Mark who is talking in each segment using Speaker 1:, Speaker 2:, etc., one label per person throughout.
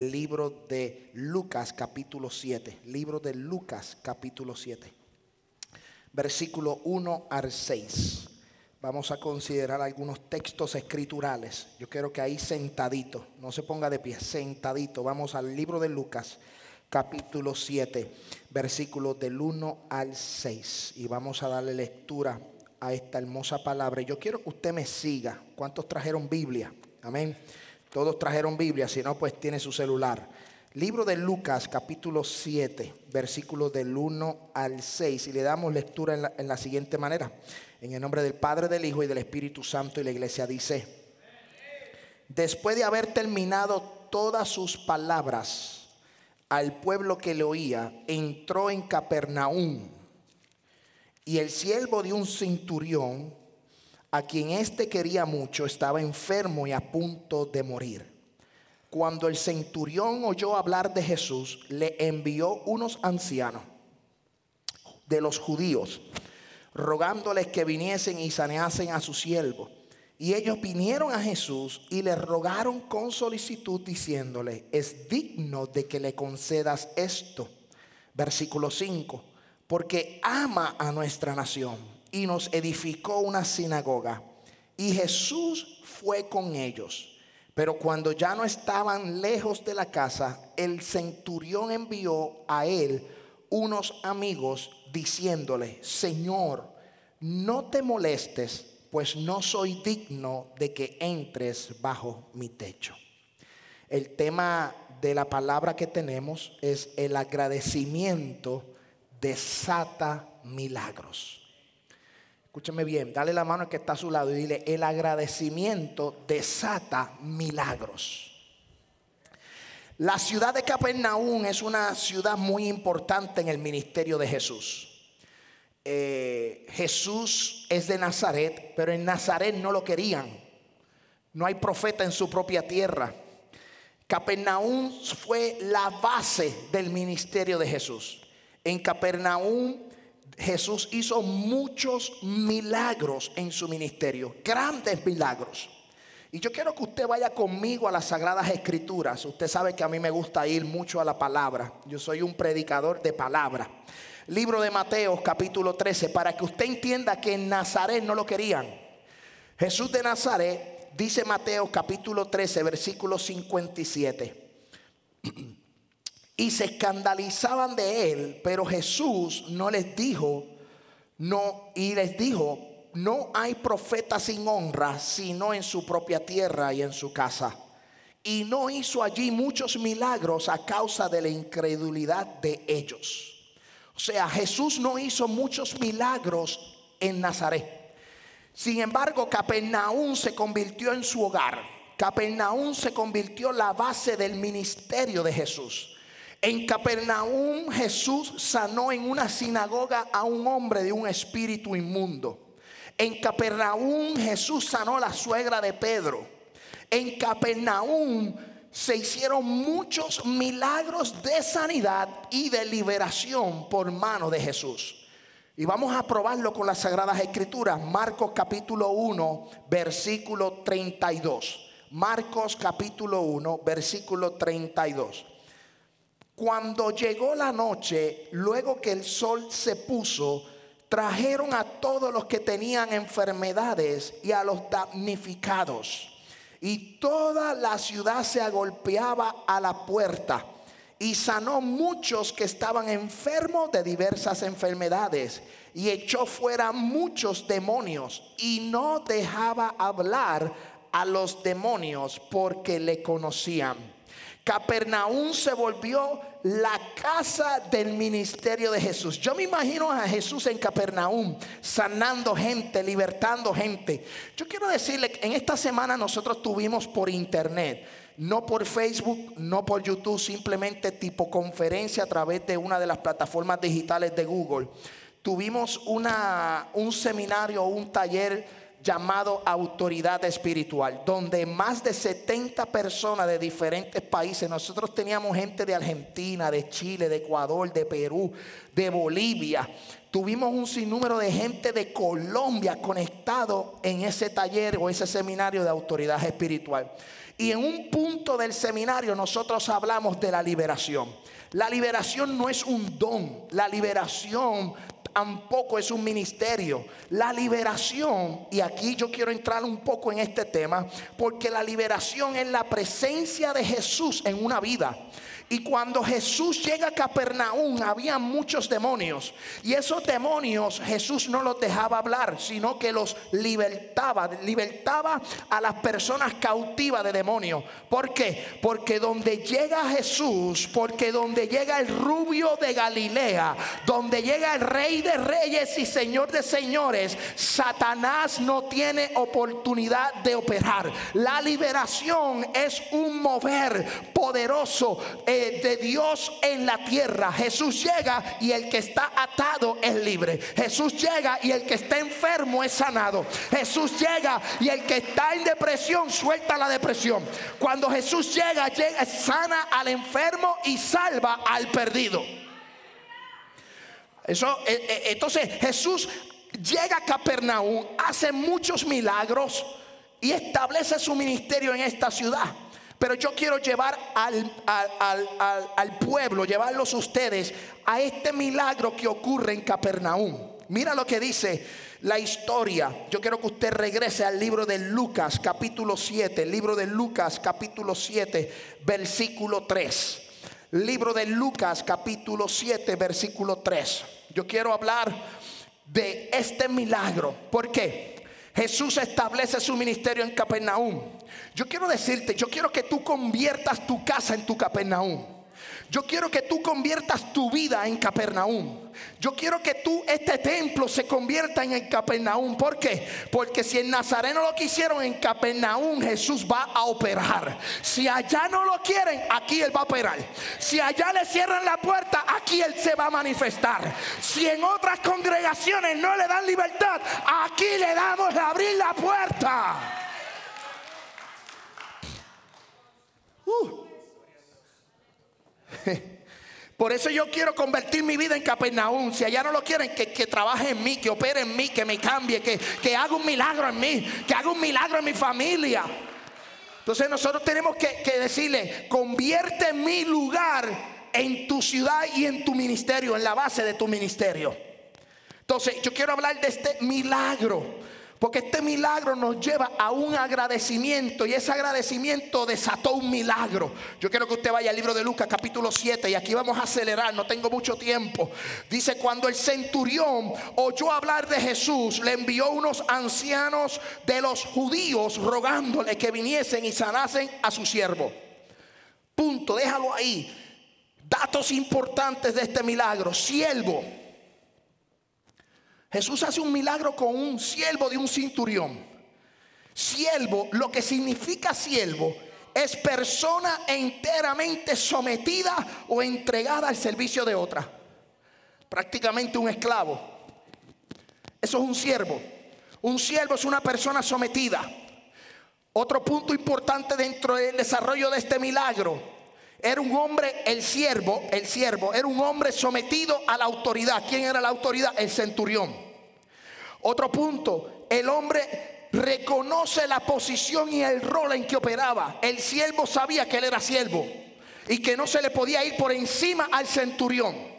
Speaker 1: libro de Lucas capítulo 7, libro de Lucas capítulo 7, versículo 1 al 6. Vamos a considerar algunos textos escriturales. Yo quiero que ahí sentadito, no se ponga de pie, sentadito. Vamos al libro de Lucas capítulo 7, versículos del 1 al 6. Y vamos a darle lectura a esta hermosa palabra. Yo quiero que usted me siga. ¿Cuántos trajeron Biblia? Amén. Todos trajeron Biblia, si no, pues tiene su celular. Libro de Lucas, capítulo 7, versículos del 1 al 6. Y le damos lectura en la, en la siguiente manera. En el nombre del Padre, del Hijo y del Espíritu Santo. Y la iglesia dice, después de haber terminado todas sus palabras al pueblo que le oía, entró en Capernaum. Y el siervo de un centurión, a quien éste quería mucho, estaba enfermo y a punto de morir. Cuando el centurión oyó hablar de Jesús, le envió unos ancianos de los judíos, rogándoles que viniesen y saneasen a su siervo. Y ellos vinieron a Jesús y le rogaron con solicitud, diciéndole, es digno de que le concedas esto. Versículo 5, porque ama a nuestra nación y nos edificó una sinagoga. Y Jesús fue con ellos. Pero cuando ya no estaban lejos de la casa, el centurión envió a él unos amigos diciéndole, Señor, no te molestes, pues no soy digno de que entres bajo mi techo. El tema de la palabra que tenemos es el agradecimiento desata milagros. Escúcheme bien, dale la mano al que está a su lado y dile, el agradecimiento desata milagros. La ciudad de Capernaum es una ciudad muy importante en el ministerio de Jesús. Eh, Jesús es de Nazaret, pero en Nazaret no lo querían. No hay profeta en su propia tierra. Capernaum fue la base del ministerio de Jesús. En Capernaum Jesús hizo muchos milagros en su ministerio, grandes milagros. Y yo quiero que usted vaya conmigo a las Sagradas Escrituras. Usted sabe que a mí me gusta ir mucho a la palabra. Yo soy un predicador de palabra. Libro de Mateo, capítulo 13, para que usted entienda que en Nazaret no lo querían. Jesús de Nazaret, dice Mateo, capítulo 13, versículo 57 y se escandalizaban de él, pero Jesús no les dijo, no, y les dijo, no hay profeta sin honra, sino en su propia tierra y en su casa. Y no hizo allí muchos milagros a causa de la incredulidad de ellos. O sea, Jesús no hizo muchos milagros en Nazaret. Sin embargo, Capernaum se convirtió en su hogar. Capernaum se convirtió en la base del ministerio de Jesús. En Capernaum Jesús sanó en una sinagoga a un hombre de un espíritu inmundo. En Capernaum Jesús sanó la suegra de Pedro. En Capernaum se hicieron muchos milagros de sanidad y de liberación por mano de Jesús. Y vamos a probarlo con las Sagradas Escrituras. Marcos capítulo 1, versículo 32. Marcos capítulo 1, versículo 32. Cuando llegó la noche, luego que el sol se puso, trajeron a todos los que tenían enfermedades y a los damnificados. Y toda la ciudad se agolpeaba a la puerta y sanó muchos que estaban enfermos de diversas enfermedades y echó fuera muchos demonios y no dejaba hablar a los demonios porque le conocían. Capernaum se volvió la casa del ministerio de Jesús. Yo me imagino a Jesús en Capernaum sanando gente, libertando gente. Yo quiero decirle en esta semana nosotros tuvimos por internet, no por Facebook, no por YouTube, simplemente tipo conferencia a través de una de las plataformas digitales de Google. Tuvimos una, un seminario, un taller llamado autoridad espiritual, donde más de 70 personas de diferentes países, nosotros teníamos gente de Argentina, de Chile, de Ecuador, de Perú, de Bolivia, tuvimos un sinnúmero de gente de Colombia conectado en ese taller o ese seminario de autoridad espiritual. Y en un punto del seminario nosotros hablamos de la liberación. La liberación no es un don, la liberación tampoco es un ministerio. La liberación, y aquí yo quiero entrar un poco en este tema, porque la liberación es la presencia de Jesús en una vida. Y cuando Jesús llega a Capernaum, había muchos demonios. Y esos demonios Jesús no los dejaba hablar, sino que los libertaba. Libertaba a las personas cautivas de demonios. ¿Por qué? Porque donde llega Jesús, porque donde llega el rubio de Galilea, donde llega el rey de reyes y señor de señores, Satanás no tiene oportunidad de operar. La liberación es un mover poderoso de Dios en la tierra. Jesús llega y el que está atado es libre. Jesús llega y el que está enfermo es sanado. Jesús llega y el que está en depresión suelta la depresión. Cuando Jesús llega, llega sana al enfermo y salva al perdido. Eso, eh, eh, entonces Jesús llega a Capernaum, hace muchos milagros y establece su ministerio en esta ciudad. Pero yo quiero llevar al, pueblo, llevarlos ustedes a este milagro que ocurre en Capernaum. Mira lo que dice la historia. Yo quiero que usted regrese al libro de Lucas capítulo 7, el libro de Lucas capítulo 7, versículo 3. Libro de Lucas capítulo 7, versículo 3. Yo quiero hablar de este milagro. ¿Por qué? Jesús establece su ministerio en Capernaum. Yo quiero decirte, yo quiero que tú conviertas tu casa en tu Capernaum. Yo quiero que tú conviertas tu vida en Capernaum. Yo quiero que tú, este templo, se convierta en Capernaum. ¿Por qué? Porque si en Nazareno lo quisieron, en Capernaum Jesús va a operar. Si allá no lo quieren, aquí Él va a operar. Si allá le cierran la puerta, aquí Él se va a manifestar. Si en otras congregaciones no le dan libertad, aquí le damos a abrir la puerta. Uh. Por eso yo quiero convertir mi vida en Capernaum. Si allá no lo quieren, que, trabaje en mí, que opere en mí, que me cambie, que, que haga un milagro en mí, que haga un milagro en mi familia. Entonces nosotros tenemos que, que decirle, convierte mi lugar en tu ciudad y en tu ministerio, en la base de tu ministerio. Entonces yo quiero hablar de este milagro. Porque este milagro nos lleva a un agradecimiento y ese agradecimiento desató un milagro. Yo quiero que usted vaya al libro de Lucas capítulo 7 y aquí vamos a acelerar, no tengo mucho tiempo. Dice, cuando el centurión oyó hablar de Jesús, le envió unos ancianos de los judíos rogándole que viniesen y sanasen a su siervo. Punto, déjalo ahí. Datos importantes de este milagro. Siervo Jesús hace un milagro con un siervo de un cinturión. Siervo, lo que significa siervo, es persona enteramente sometida o entregada al servicio de otra. Prácticamente un esclavo. Eso es un siervo. Un siervo es una persona sometida. Otro punto importante dentro del desarrollo de este milagro era un hombre, el siervo, el siervo, era un hombre sometido a la autoridad. ¿Quién era la autoridad? El centurión. Otro punto, el hombre reconoce la posición y el rol en que operaba. El siervo sabía que él era siervo y que no se le podía ir por encima al centurión.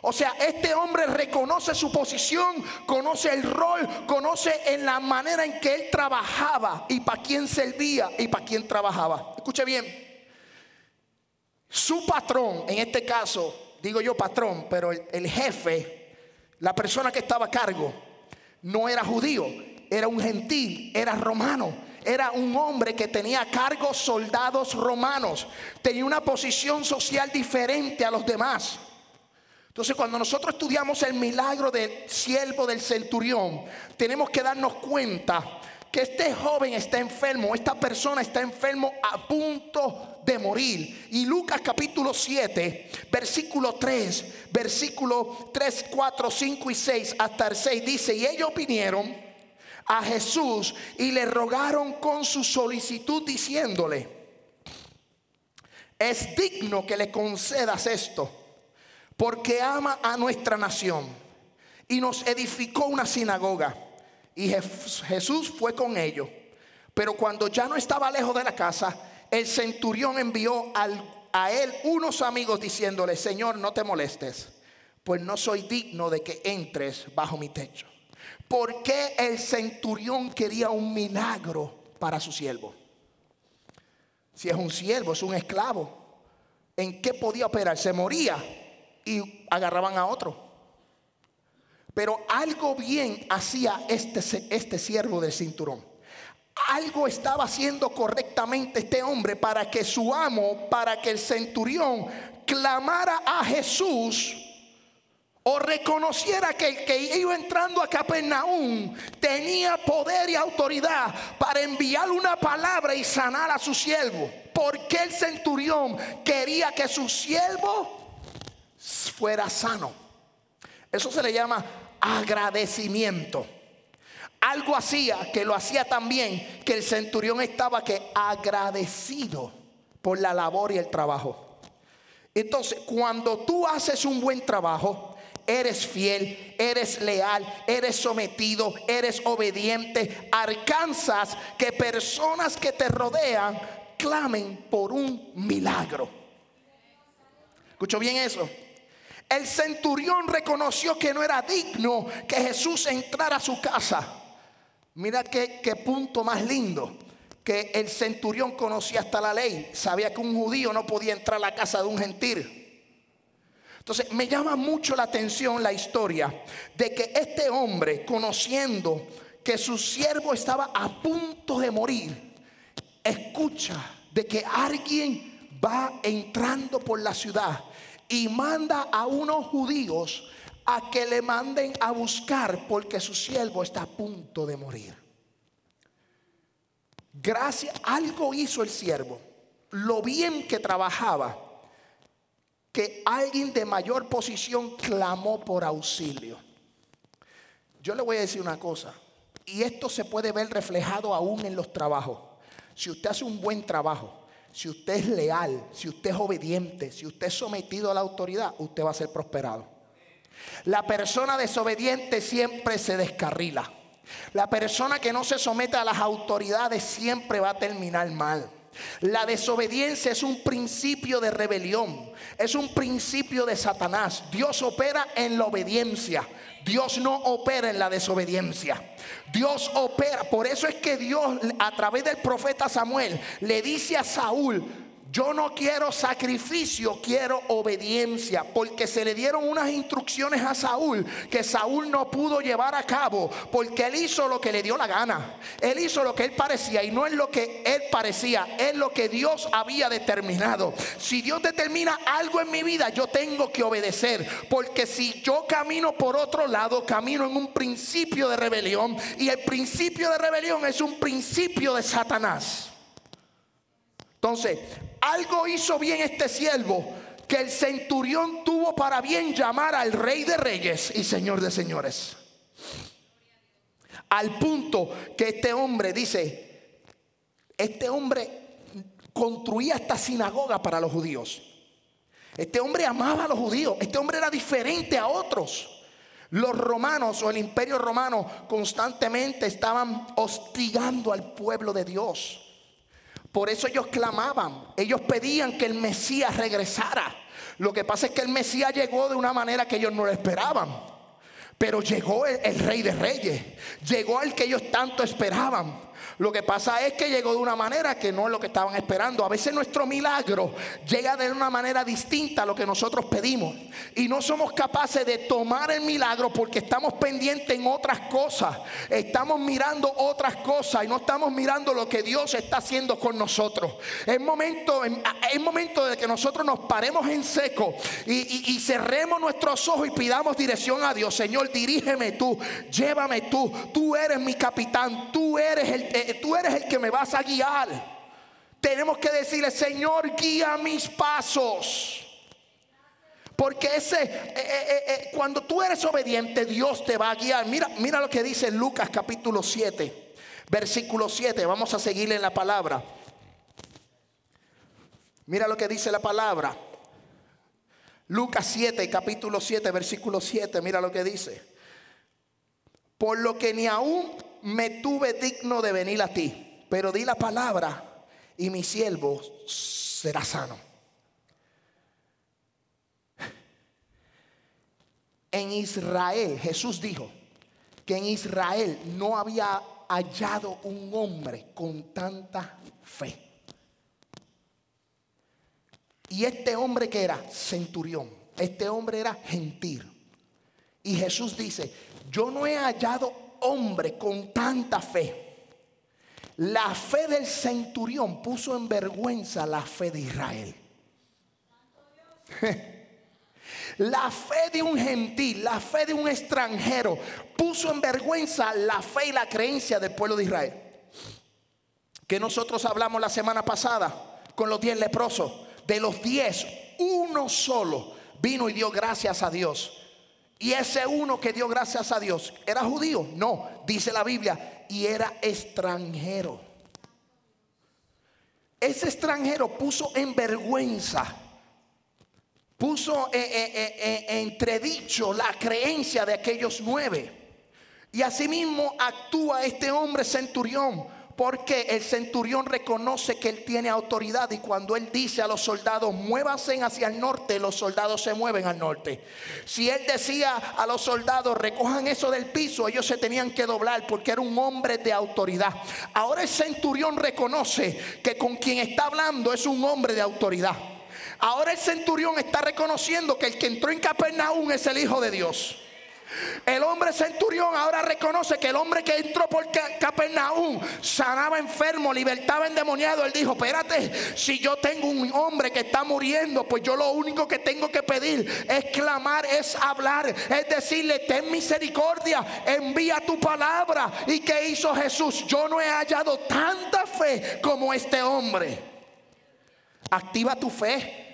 Speaker 1: O sea, este hombre reconoce su posición, conoce el rol, conoce en la manera en que él trabajaba y para quién servía y para quién trabajaba. Escuche bien. Su patrón, en este caso, digo yo patrón, pero el, jefe, la persona que estaba a cargo, no era judío, era un gentil, era romano. Era un hombre que tenía a cargo soldados romanos. Tenía una posición social diferente a los demás. Entonces, cuando nosotros estudiamos el milagro del siervo del centurión, tenemos que darnos cuenta que este joven está enfermo, esta persona está enfermo a punto de morir. Y Lucas capítulo 7, versículo 3, versículo 3, 4, 5 y 6 hasta el 6 dice, y ellos vinieron a Jesús y le rogaron con su solicitud diciéndole, es digno que le concedas esto, porque ama a nuestra nación y nos edificó una sinagoga. Y Jesús fue con ellos. Pero cuando ya no estaba lejos de la casa, el centurión envió a él unos amigos diciéndole, Señor, no te molestes, pues no soy digno de que entres bajo mi techo. ¿Por qué el centurión quería un milagro para su siervo? Si es un siervo, es un esclavo. ¿En qué podía operar? Se moría y agarraban a otro. Pero algo bien hacía este, este siervo del cinturón. Algo estaba haciendo correctamente este hombre para que su amo, para que el centurión clamara a Jesús o reconociera que el que iba entrando a Capernaum tenía poder y autoridad para enviar una palabra y sanar a su siervo. Porque el centurión quería que su siervo fuera sano. Eso se le llama agradecimiento. Algo hacía que lo hacía también que el centurión estaba que agradecido por la labor y el trabajo. Entonces, cuando tú haces un buen trabajo, eres fiel, eres leal, eres sometido, eres obediente, alcanzas que personas que te rodean clamen por un milagro. ¿Escucho bien eso? El centurión reconoció que no era digno que Jesús entrara a su casa. Mira qué, qué, punto más lindo. Que el centurión conocía hasta la ley. Sabía que un judío no podía entrar a la casa de un gentil. Entonces me llama mucho la atención la historia de que este hombre, conociendo que su siervo estaba a punto de morir, escucha de que alguien va entrando por la ciudad y manda a unos judíos a que le manden a buscar porque su siervo está a punto de morir. Gracias, algo hizo el siervo, lo bien que trabajaba, que alguien de mayor posición clamó por auxilio. Yo le voy a decir una cosa, y esto se puede ver reflejado aún en los trabajos. Si usted hace un buen trabajo, si usted es leal, si usted es obediente, si usted es sometido a la autoridad, usted va a ser prosperado. La persona desobediente siempre se descarrila. La persona que no se somete a las autoridades siempre va a terminar mal. La desobediencia es un principio de rebelión, es un principio de Satanás. Dios opera en la obediencia. Dios no opera en la desobediencia. Dios opera. Por eso es que Dios a través del profeta Samuel le dice a Saúl, yo no quiero sacrificio, quiero obediencia, porque se le dieron unas instrucciones a Saúl que Saúl no pudo llevar a cabo, porque él hizo lo que le dio la gana. Él hizo lo que él parecía y no es lo que él parecía, es lo que Dios había determinado. Si Dios determina algo en mi vida, yo tengo que obedecer, porque si yo camino por otro lado, camino en un principio de rebelión y el principio de rebelión es un principio de Satanás. Entonces, algo hizo bien este siervo que el centurión tuvo para bien llamar al rey de reyes y señor de señores. Al punto que este hombre dice, este hombre construía esta sinagoga para los judíos. Este hombre amaba a los judíos, este hombre era diferente a otros. Los romanos o el imperio romano constantemente estaban hostigando al pueblo de Dios. Por eso ellos clamaban, ellos pedían que el Mesías regresara. Lo que pasa es que el Mesías llegó de una manera que ellos no lo esperaban. Pero llegó el, rey de reyes, llegó el que ellos tanto esperaban. Lo que pasa es que llegó de una manera que no es lo que estaban esperando. A veces nuestro milagro llega de una manera distinta a lo que nosotros pedimos. Y no somos capaces de tomar el milagro porque estamos pendientes en otras cosas. Estamos mirando otras cosas y no estamos mirando lo que Dios está haciendo con nosotros. Es momento, es momento de que nosotros nos paremos en seco y, y cerremos nuestros ojos y pidamos dirección a Dios. Señor, dirígeme tú, llévame tú. Tú eres mi capitán, tú eres el tú eres el que me vas a guiar. Tenemos que decirle, Señor, guía mis pasos. Porque ese, eh, eh, eh, cuando tú eres obediente, Dios te va a guiar. Mira, mira lo que dice Lucas capítulo 7, versículo 7. Vamos a seguirle en la palabra. Mira lo que dice la palabra. Lucas 7, capítulo 7, versículo 7. Mira lo que dice. Por lo que ni aún me tuve digno de venir a ti, pero di la palabra y mi siervo será sano. En Israel, Jesús dijo que en Israel no había hallado un hombre con tanta fe. Y este hombre que era centurión, este hombre era gentil. Y Jesús dice, yo no he hallado hombre con tanta fe. La fe del centurión puso en vergüenza la fe de Israel. La fe de un gentil, la fe de un extranjero, puso en vergüenza la fe y la creencia del pueblo de Israel. Que nosotros hablamos la semana pasada con los diez leprosos. De los diez, uno solo vino y dio gracias a Dios. Y ese uno que dio gracias a Dios, ¿era judío? No, dice la Biblia, y era extranjero. Ese extranjero puso en vergüenza puso eh, eh, eh, entredicho la creencia de aquellos nueve. Y asimismo actúa este hombre centurión. Porque el centurión reconoce que él tiene autoridad y cuando él dice a los soldados, muévanse hacia el norte, los soldados se mueven al norte. Si él decía a los soldados, recojan eso del piso, ellos se tenían que doblar porque era un hombre de autoridad. Ahora el centurión reconoce que con quien está hablando es un hombre de autoridad. Ahora el centurión está reconociendo que el que entró en Capernaum es el Hijo de Dios. El hombre centurión ahora reconoce que el hombre que entró por Capernaum sanaba enfermo, libertaba endemoniado. Él dijo: Espérate, si yo tengo un hombre que está muriendo, pues yo lo único que tengo que pedir es clamar, es hablar, es decirle: Ten misericordia, envía tu palabra. ¿Y qué hizo Jesús? Yo no he hallado tanta fe como este hombre. Activa tu fe.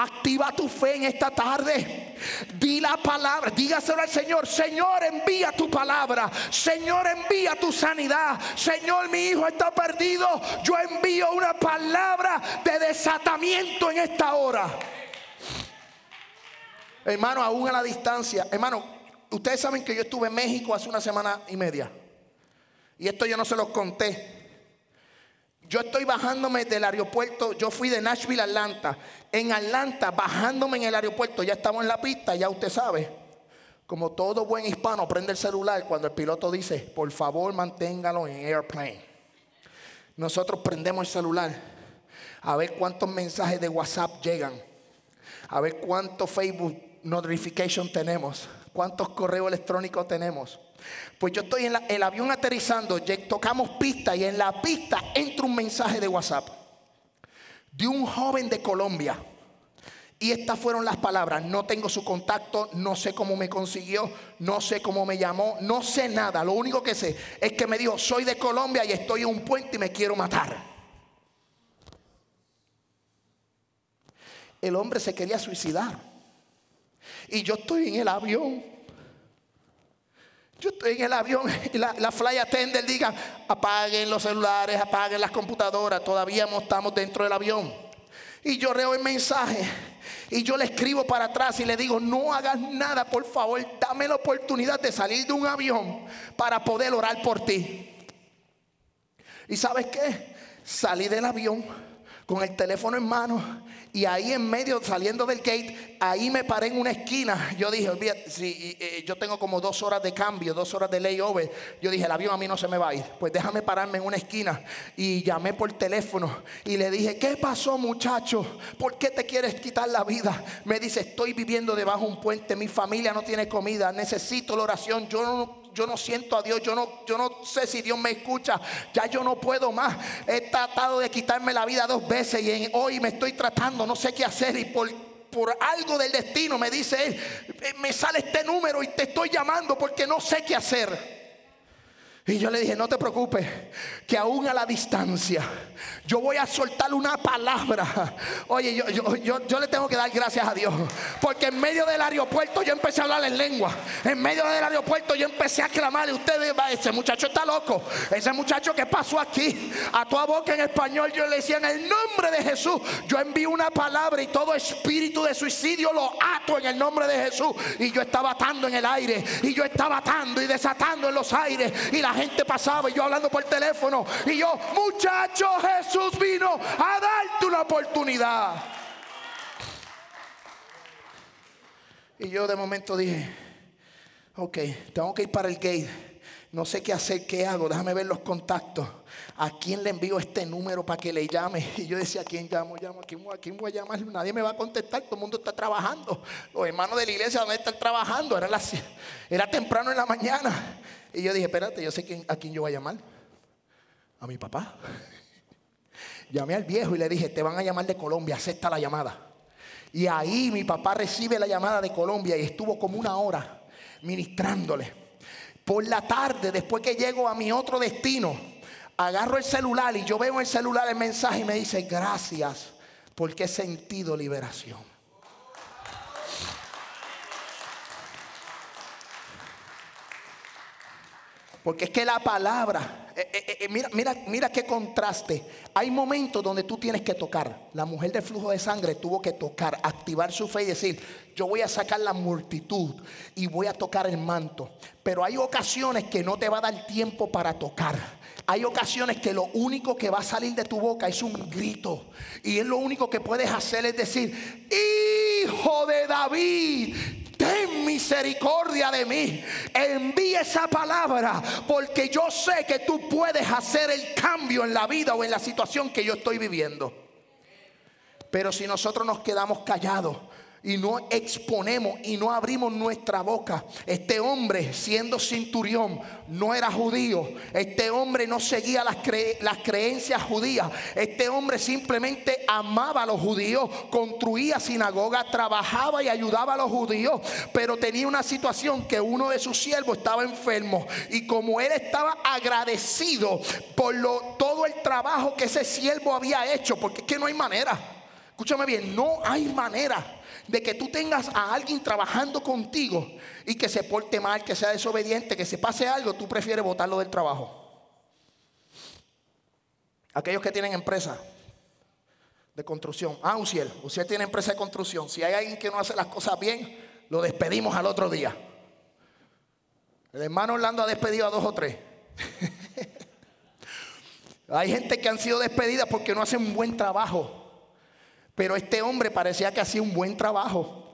Speaker 1: Activa tu fe en esta tarde. Di la palabra, dígaselo al Señor. Señor, envía tu palabra. Señor, envía tu sanidad. Señor, mi hijo está perdido. Yo envío una palabra de desatamiento en esta hora. Hermano, aún a la distancia. Hermano, ustedes saben que yo estuve en México hace una semana y media. Y esto yo no se los conté. Yo estoy bajándome del aeropuerto, yo fui de Nashville a Atlanta. En Atlanta, bajándome en el aeropuerto, ya estamos en la pista, ya usted sabe. Como todo buen hispano, prende el celular cuando el piloto dice, por favor manténgalo en airplane. Nosotros prendemos el celular a ver cuántos mensajes de WhatsApp llegan, a ver cuántos Facebook notification tenemos, cuántos correos electrónicos tenemos. Pues yo estoy en el avión aterrizando, tocamos pista y en la pista entra un mensaje de WhatsApp de un joven de Colombia. Y estas fueron las palabras, no tengo su contacto, no sé cómo me consiguió, no sé cómo me llamó, no sé nada. Lo único que sé es que me dijo, soy de Colombia y estoy en un puente y me quiero matar. El hombre se quería suicidar. Y yo estoy en el avión yo estoy en el avión y la, la fly attendant diga, apaguen los celulares, apaguen las computadoras, todavía estamos dentro del avión. Y yo leo el mensaje y yo le escribo para atrás y le digo, no hagas nada, por favor, dame la oportunidad de salir de un avión para poder orar por ti. ¿Y sabes qué? Salí del avión con el teléfono en mano y ahí en medio, saliendo del gate, ahí me paré en una esquina. Yo dije, si eh, yo tengo como dos horas de cambio, dos horas de layover. Yo dije, el avión a mí no se me va a ir. Pues déjame pararme en una esquina. Y llamé por teléfono y le dije, ¿qué pasó muchacho? ¿Por qué te quieres quitar la vida? Me dice, estoy viviendo debajo de un puente, mi familia no tiene comida, necesito la oración. Yo no yo no siento a Dios, yo no, yo no sé si Dios me escucha, ya yo no puedo más. He tratado de quitarme la vida dos veces y hoy me estoy tratando, no sé qué hacer y por, por algo del destino me dice él, eh, me sale este número y te estoy llamando porque no sé qué hacer. Y yo le dije, no te preocupes, que aún a la distancia, yo voy a soltar una palabra. Oye, yo, yo, le tengo que dar gracias a Dios. Porque en medio del aeropuerto yo empecé a hablar en lengua. En medio del aeropuerto yo empecé a clamar. Y ustedes, ese muchacho está loco. Ese muchacho que pasó aquí, a toda boca en español, yo le decía, en el nombre de Jesús, yo envío una palabra y todo espíritu de suicidio lo ato en el nombre de Jesús. Y yo estaba atando en el aire. Y yo estaba atando y desatando en los aires. Y la gente pasaba y yo hablando por teléfono. Y yo, muchacho, Jesús vino a darte una oportunidad. Y yo de momento dije, ok, tengo que ir para el gate. No sé qué hacer, qué hago, déjame ver los contactos. ¿A quién le envío este número para que le llame? Y yo decía, ¿a quién llamo? llamo? ¿A quién, ¿A voy a llamar? Nadie me va a contestar, todo el mundo está trabajando. Los hermanos de la iglesia, ¿dónde están trabajando? Era, era temprano en la mañana. Y yo dije, espérate, yo sé a quién yo voy a llamar. A mi papá. Llamé al viejo y le dije, te van a llamar de Colombia, acepta la llamada. Y ahí mi papá recibe la llamada de Colombia y estuvo como una hora ministrándole. Por la tarde, después que llego a mi otro destino, agarro el celular y yo veo en el celular el mensaje y me dice, gracias porque he sentido liberación. Porque es que la palabra, eh, eh, eh, mira, mira, mira qué contraste. Hay momentos donde tú tienes que tocar. La mujer del flujo de sangre tuvo que tocar, activar su fe y decir, yo voy a sacar la multitud y voy a tocar el manto. Pero hay ocasiones que no te va a dar tiempo para tocar. Hay ocasiones que lo único que va a salir de tu boca es un grito. Y es lo único que puedes hacer es decir, hijo de David, ten misericordia de mí. Envía esa palabra porque yo sé que tú puedes hacer el cambio en la vida o en la situación que yo estoy viviendo. Pero si nosotros nos quedamos callados, y no exponemos y no abrimos nuestra boca. Este hombre, siendo cinturión, no era judío. Este hombre no seguía las, creencias judías. Este hombre simplemente amaba a los judíos, construía sinagoga, trabajaba y ayudaba a los judíos. Pero tenía una situación que uno de sus siervos estaba enfermo. Y como él estaba agradecido por todo el trabajo que ese siervo había hecho, porque es que no hay manera. Escúchame bien, no hay manera de que tú tengas a alguien trabajando contigo y que se porte mal, que sea desobediente, que se pase algo, tú prefieres botarlo del trabajo. Aquellos que tienen empresa de construcción. Ah, Uciel, usted tiene empresa de construcción. Si hay alguien que no hace las cosas bien, lo despedimos al otro día. El hermano Orlando ha despedido a dos o tres. hay gente que han sido despedidas porque no hacen un buen trabajo. Pero este hombre parecía que hacía un buen trabajo.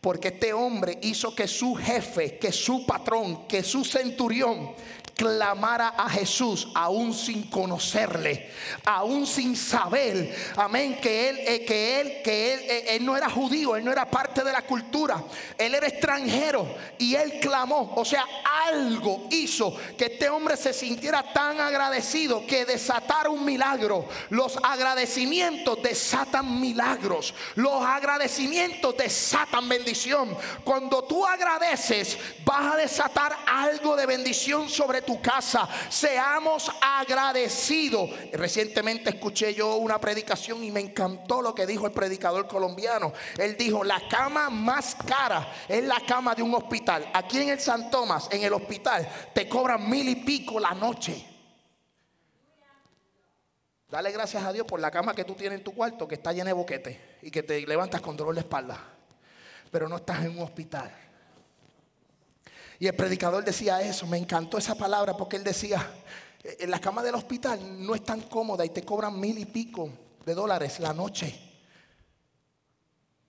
Speaker 1: Porque este hombre hizo que su jefe, que su patrón, que su centurión clamara a Jesús aún sin conocerle, aún sin saber, amén, que él, eh, que él, que él, eh, él no era judío, él no era parte de la cultura, él era extranjero y él clamó, o sea, algo hizo que este hombre se sintiera tan agradecido que desatara un milagro. Los agradecimientos desatan milagros, los agradecimientos desatan Cuando tú agradeces, vas a desatar algo de bendición sobre tu casa. Seamos agradecidos. Recientemente escuché yo una predicación y me encantó lo que dijo el predicador colombiano. Él dijo, la cama más cara es la cama de un hospital. Aquí en el San Tomás, en el hospital, te cobran mil y pico la noche. Dale gracias a Dios por la cama que tú tienes en tu cuarto, que está llena de boquetes y que te levantas con dolor de espalda. Pero no estás en un hospital. Y el predicador decía eso, me encantó esa palabra porque él decía, en la cama del hospital no es tan cómoda y te cobran mil y pico de dólares la noche.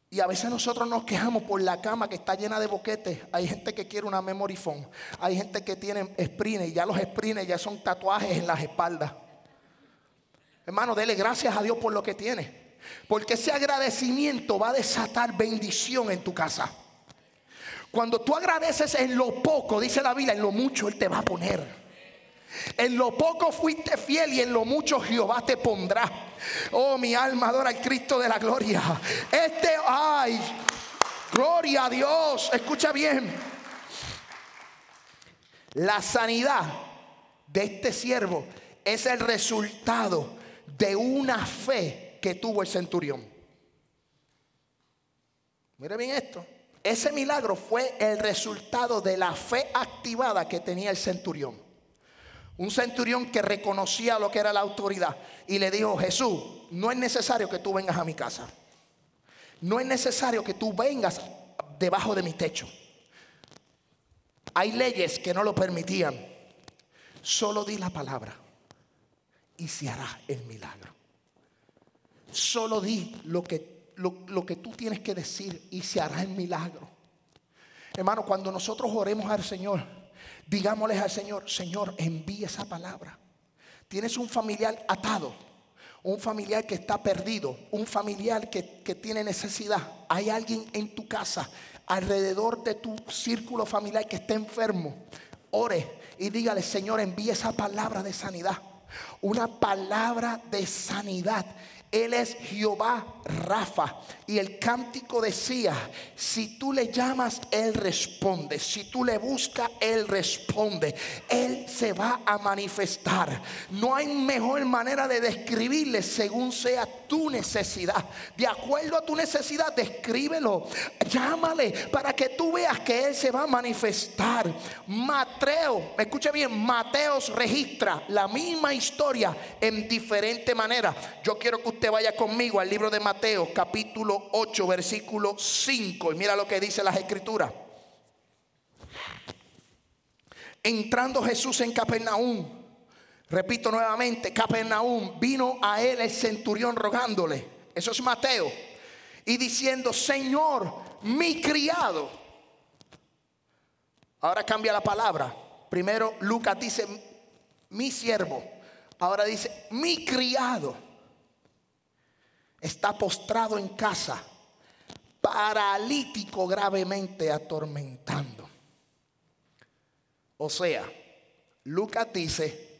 Speaker 1: Y a veces nosotros nos quejamos por la cama que está llena de boquetes. Hay gente que quiere una memory phone. Hay gente que tiene sprints y ya los sprints ya son tatuajes en las espaldas. Hermano, dele gracias a Dios por lo que tiene. Porque ese agradecimiento va a desatar bendición en tu casa. Cuando tú agradeces en lo poco, dice la Biblia, en lo mucho Él te va a poner. En lo poco fuiste fiel y en lo mucho Jehová te pondrá. Oh, mi alma adora al Cristo de la gloria. Este, ay, gloria a Dios. Escucha bien. La sanidad de este siervo es el resultado de una fe que tuvo el centurión. Mire bien esto. Ese milagro fue el resultado de la fe activada que tenía el centurión. Un centurión que reconocía lo que era la autoridad y le dijo, Jesús, no es necesario que tú vengas a mi casa. No es necesario que tú vengas debajo de mi techo. Hay leyes que no lo permitían. Solo di la palabra y se hará el milagro. Solo di lo que lo, que tú tienes que decir y se hará el milagro. Hermano, cuando nosotros oremos al Señor, digámosle al Señor, Señor, envíe esa palabra. Tienes un familiar atado, un familiar que está perdido, un familiar que, que, tiene necesidad. Hay alguien en tu casa, alrededor de tu círculo familiar que está enfermo. Ore y dígale, Señor, envíe esa palabra de sanidad. Una palabra de sanidad él es Jehová Rafa. Y el cántico decía, si tú le llamas, Él responde. Si tú le buscas, Él responde. Él se va a manifestar. No hay mejor manera de describirle según sea tu necesidad. De acuerdo a tu necesidad, descríbelo. Llámale para que tú veas que Él se va a manifestar. Mateo, escuche bien, Mateos registra la misma historia en diferente manera. Yo quiero que usted vaya conmigo al libro de Mateo, capítulo 8, versículo 5. Y mira lo que dice las escrituras. Entrando Jesús en Capernaum, repito nuevamente, Capernaum, vino a él el centurión rogándole. Eso es Mateo. Y diciendo, Señor, mi criado. Ahora cambia la palabra. Primero Lucas dice, mi siervo. Ahora dice, mi criado está postrado en casa, paralítico gravemente atormentando. O sea, Lucas dice,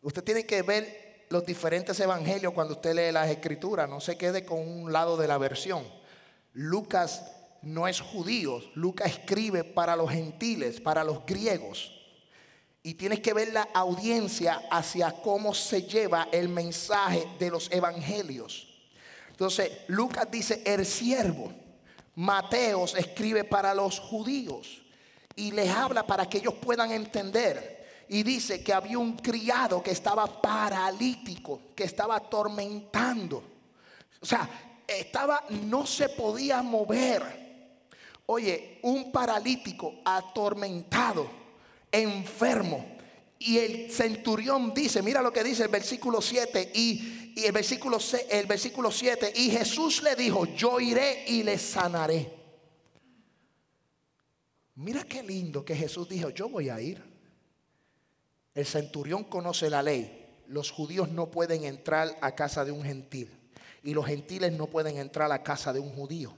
Speaker 1: usted tiene que ver los diferentes evangelios cuando usted lee las escrituras, no se quede con un lado de la versión. Lucas no es judío, Lucas escribe para los gentiles, para los griegos. Y tienes que ver la audiencia hacia cómo se lleva el mensaje de los evangelios. Entonces, Lucas dice el siervo. Mateos escribe para los judíos y les habla para que ellos puedan entender. Y dice que había un criado que estaba paralítico, que estaba atormentando. O sea, estaba, no se podía mover. Oye, un paralítico atormentado, enfermo. Y el centurión dice, mira lo que dice el versículo 7, y y el versículo, el versículo 7, y Jesús le dijo, yo iré y le sanaré. Mira qué lindo que Jesús dijo, yo voy a ir. El centurión conoce la ley. Los judíos no pueden entrar a casa de un gentil. Y los gentiles no pueden entrar a casa de un judío.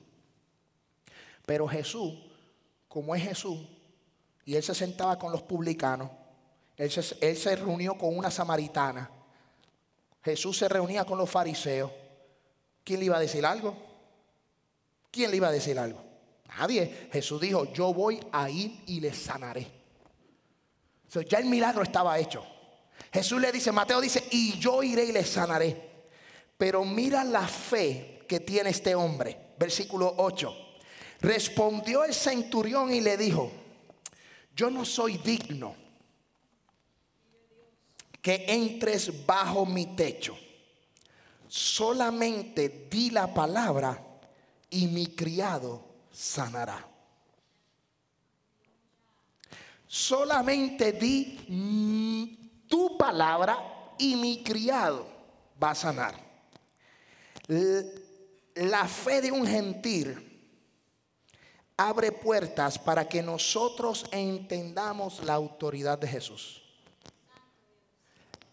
Speaker 1: Pero Jesús, como es Jesús, y él se sentaba con los publicanos, él se, él se reunió con una samaritana Jesús se reunía con los fariseos. ¿Quién le iba a decir algo? ¿Quién le iba a decir algo? Nadie. Jesús dijo, yo voy a ir y le sanaré. ya el milagro estaba hecho. Jesús le dice, Mateo dice, y yo iré y le sanaré. Pero mira la fe que tiene este hombre. Versículo 8. Respondió el centurión y le dijo, yo no soy digno que entres bajo mi techo. Solamente di la palabra y mi criado sanará. Solamente di mm, tu palabra y mi criado va a sanar. La fe de un gentil abre puertas para que nosotros entendamos la autoridad de Jesús.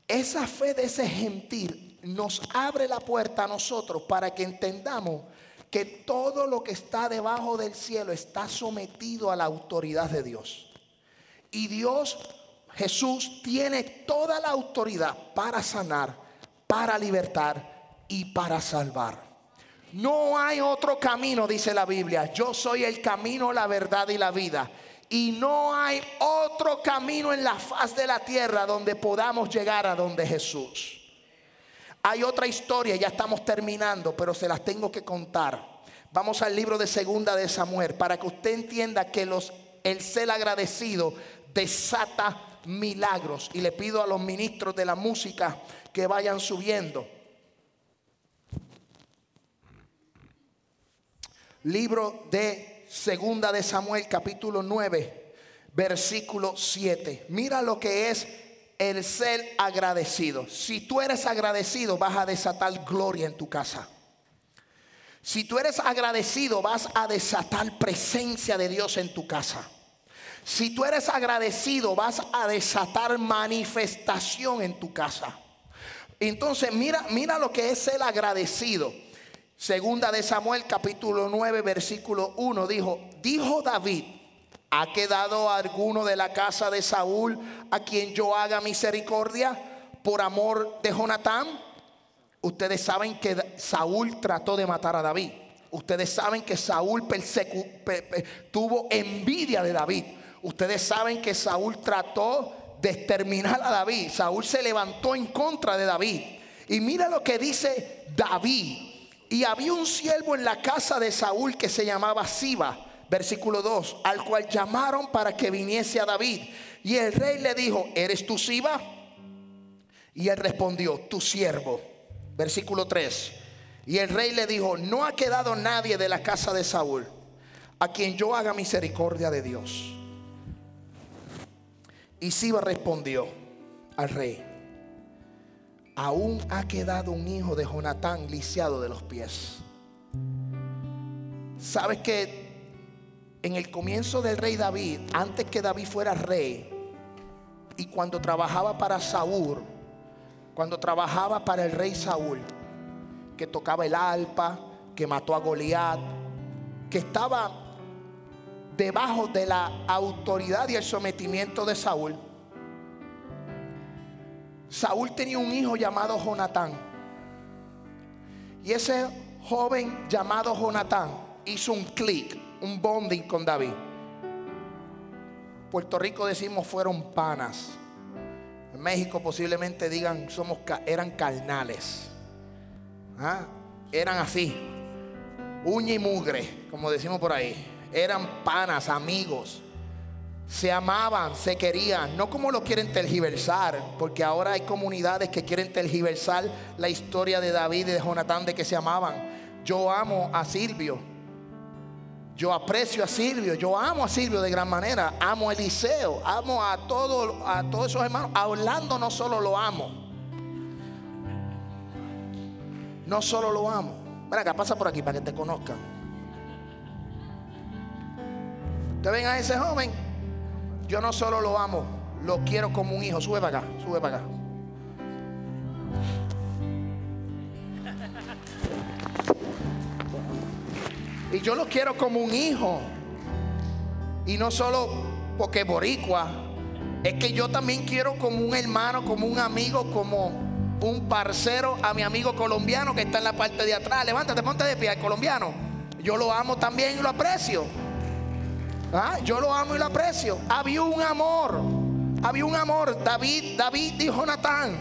Speaker 1: Esa fe de ese gentil nos abre la puerta a nosotros para que entendamos que todo lo que está debajo del cielo está sometido a la autoridad de Dios. Y Dios, Jesús, tiene toda la autoridad para sanar, para libertar y para salvar. No hay otro camino, dice la Biblia. Yo soy el camino, la verdad y la vida. Y no hay otro camino en la faz de la tierra donde podamos llegar a donde Jesús. Hay otra historia, ya estamos terminando, pero se las tengo que contar. Vamos al libro de Segunda de Samuel para que usted entienda que los, el ser agradecido desata milagros. Y le pido a los ministros de la música que vayan subiendo. Libro de Segunda de Samuel capítulo 9, versículo 7. Mira lo que es el ser agradecido. Si tú eres agradecido, vas a desatar gloria en tu casa. Si tú eres agradecido, vas a desatar presencia de Dios en tu casa. Si tú eres agradecido, vas a desatar manifestación en tu casa. Entonces, mira, mira lo que es el agradecido. Segunda de Samuel capítulo 9 versículo 1 dijo, dijo David, ¿ha quedado alguno de la casa de Saúl a quien yo haga misericordia por amor de Jonatán? Ustedes saben que Saúl trató de matar a David. Ustedes saben que Saúl tuvo envidia de David. Ustedes saben que Saúl trató de exterminar a David. Saúl se levantó en contra de David. Y mira lo que dice David. Y había un siervo en la casa de Saúl que se llamaba Siba, versículo 2, al cual llamaron para que viniese a David. Y el rey le dijo, ¿eres tú Siba? Y él respondió, tu siervo. Versículo 3. Y el rey le dijo, no ha quedado nadie de la casa de Saúl a quien yo haga misericordia de Dios. Y Siba respondió al rey, aún ha quedado un hijo de Jonatán lisiado de los pies. ¿Sabes que en el comienzo del rey David, antes que David fuera rey, y cuando trabajaba para Saúl, cuando trabajaba para el rey Saúl, que tocaba el alpa, que mató a Goliat, que estaba debajo de la autoridad y el sometimiento de Saúl, Saúl tenía un hijo llamado Jonatán. Y ese joven llamado Jonatán hizo un clic, un bonding con David. Puerto Rico decimos fueron panas. En México posiblemente digan somos eran carnales. ¿Ah? Eran así. Uña y mugre, como decimos por ahí. Eran panas, amigos se amaban, se querían, no como lo quieren tergiversar, porque ahora hay comunidades que quieren tergiversar la historia de David y de Jonatán de que se amaban. Yo amo a Silvio, yo aprecio a Silvio, yo amo a Silvio de gran manera, amo a Eliseo, amo a, todos a todos esos hermanos. A Orlando no solo lo amo, no solo lo amo. Ven acá, pasa por aquí para que te conozcan. Te ven a ese joven yo no solo lo amo, lo quiero como un hijo. Sube para acá, sube para acá. Y yo lo quiero como un hijo. Y no solo porque boricua. Es que yo también quiero como un hermano, como un amigo, como un parcero a mi amigo colombiano que está en la parte de atrás. Levántate, ponte de pie al colombiano. Yo lo amo también y lo aprecio. Ah, yo lo amo y lo aprecio. Había un amor. Había un amor. David, David y Jonatán.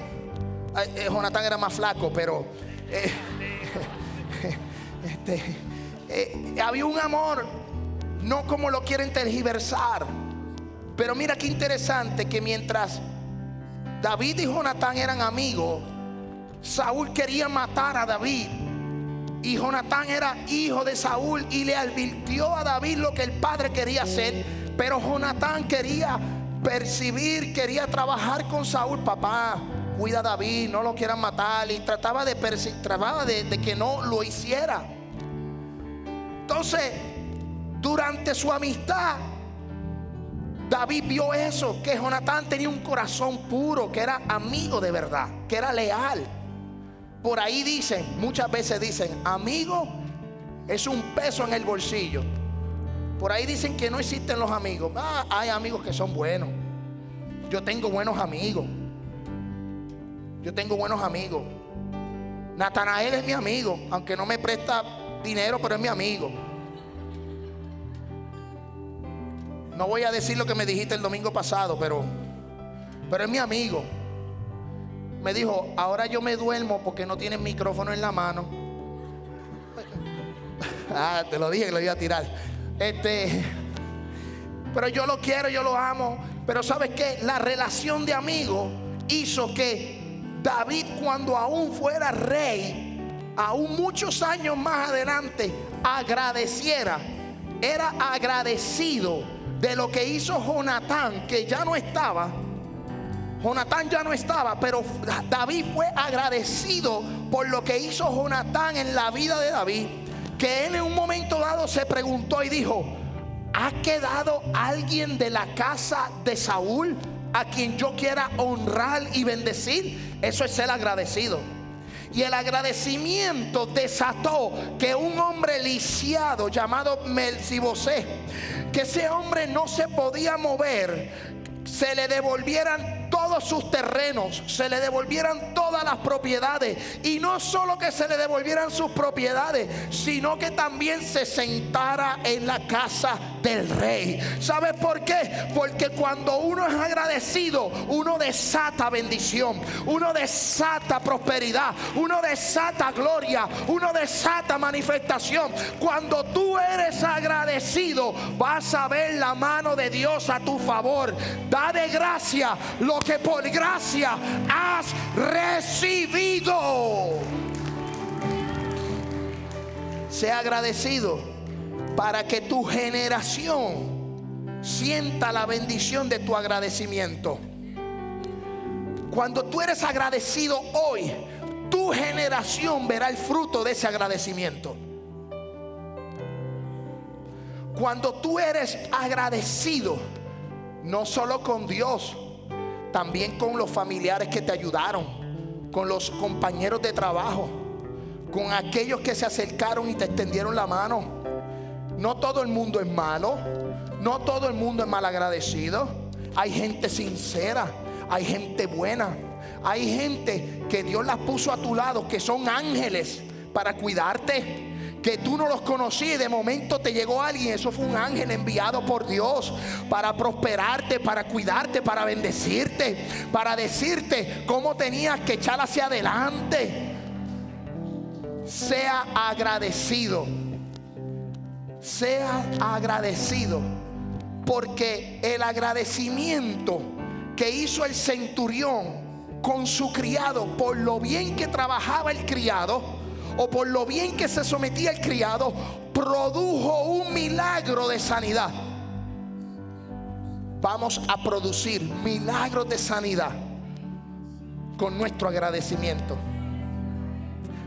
Speaker 1: Eh, Jonatán era más flaco, pero eh, este, eh, había un amor. No como lo quieren tergiversar. Pero mira qué interesante que mientras David y Jonatán eran amigos, Saúl quería matar a David. Y Jonatán era hijo de Saúl y le advirtió a David lo que el padre quería hacer. Pero Jonatán quería percibir, quería trabajar con Saúl. Papá, cuida a David, no lo quieran matar. Y trataba de, trataba de, que no lo hiciera. Entonces, durante su amistad, David vio eso, que Jonatán tenía un corazón puro, que era amigo de verdad, que era leal. Por ahí dicen, muchas veces dicen, amigo es un peso en el bolsillo. Por ahí dicen que no existen los amigos. Ah, hay amigos que son buenos. Yo tengo buenos amigos. Yo tengo buenos amigos. Natanael es mi amigo, aunque no me presta dinero, pero es mi amigo. No voy a decir lo que me dijiste el domingo pasado, pero, pero es mi amigo. Me dijo, ahora yo me duermo porque no tiene micrófono en la mano. ah, te lo dije que lo iba a tirar. Este, pero yo lo quiero, yo lo amo. Pero sabes que la relación de amigos hizo que David cuando aún fuera rey, aún muchos años más adelante, agradeciera, era agradecido de lo que hizo Jonatán, que ya no estaba. Jonatán ya no estaba, pero David fue agradecido por lo que hizo Jonatán en la vida de David, que él en un momento dado se preguntó y dijo, ¿ha quedado alguien de la casa de Saúl a quien yo quiera honrar y bendecir? Eso es ser agradecido. Y el agradecimiento desató que un hombre lisiado llamado Melcibosé, que ese hombre no se podía mover, se le devolvieran sus terrenos, se le devolvieran todas las propiedades. Y no solo que se le devolvieran sus propiedades, sino que también se sentara en la casa del rey. ¿Sabes por qué? Porque cuando uno es agradecido, uno desata bendición, uno desata prosperidad, uno desata gloria, uno desata manifestación. Cuando tú eres agradecido, vas a ver la mano de Dios a tu favor. Da de gracia lo que por gracia has recibido. Sea agradecido para que tu generación sienta la bendición de tu agradecimiento. Cuando tú eres agradecido hoy, tu generación verá el fruto de ese agradecimiento. Cuando tú eres agradecido, no solo con Dios, también con los familiares que te ayudaron, con los compañeros de trabajo, con aquellos que se acercaron y te extendieron la mano. No todo el mundo es malo, no todo el mundo es malagradecido. Hay gente sincera, hay gente buena, hay gente que Dios las puso a tu lado, que son ángeles para cuidarte que tú no los conocías y de momento te llegó alguien. Eso fue un ángel enviado por Dios para prosperarte, para cuidarte, para bendecirte, para decirte cómo tenías que echar hacia adelante. Sea agradecido. Sea agradecido. Porque el agradecimiento que hizo el centurión con su criado por lo bien que trabajaba el criado, o por lo bien que se sometía el criado, produjo un milagro de sanidad. Vamos a producir milagros de sanidad con nuestro agradecimiento.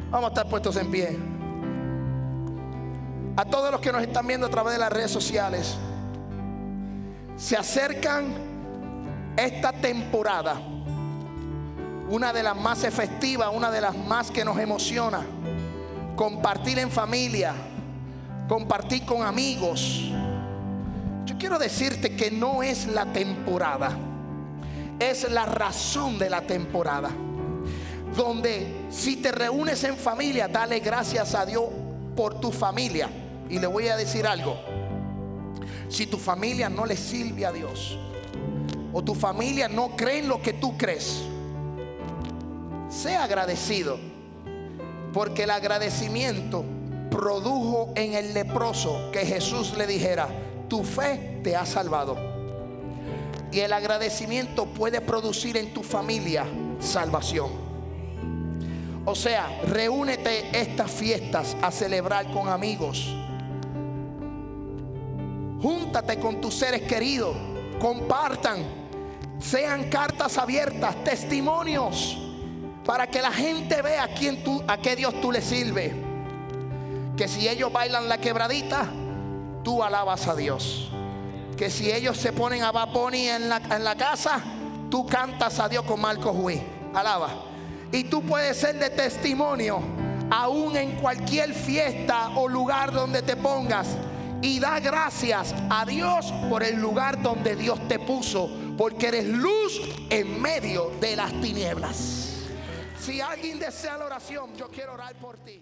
Speaker 1: Vamos a estar puestos en pie. A todos los que nos están viendo a través de las redes sociales, se acercan esta temporada, una de las más efectivas, una de las más que nos emociona compartir en familia, compartir con amigos. Yo quiero decirte que no es la temporada, es la razón de la temporada. Donde si te reúnes en familia, dale gracias a Dios por tu familia. Y le voy a decir algo. Si tu familia no le sirve a Dios, o tu familia no cree en lo que tú crees, sea agradecido porque el agradecimiento produjo en el leproso que Jesús le dijera, tu fe te ha salvado. Y el agradecimiento puede producir en tu familia salvación. O sea, reúnete estas fiestas a celebrar con amigos. Júntate con tus seres queridos. Compartan. Sean cartas abiertas, testimonios para que la gente vea a quién tú, a qué Dios tú le sirves. Que si ellos bailan la quebradita, tú alabas a Dios. Que si ellos se ponen a en la, en la casa, tú cantas a Dios con Marco Juiz. Alaba. Y tú puedes ser de testimonio, aún en cualquier fiesta o lugar donde te pongas. Y da gracias a Dios por el lugar donde Dios te puso, porque eres luz en medio de las tinieblas. Si alguien desea la oración, yo quiero orar por ti.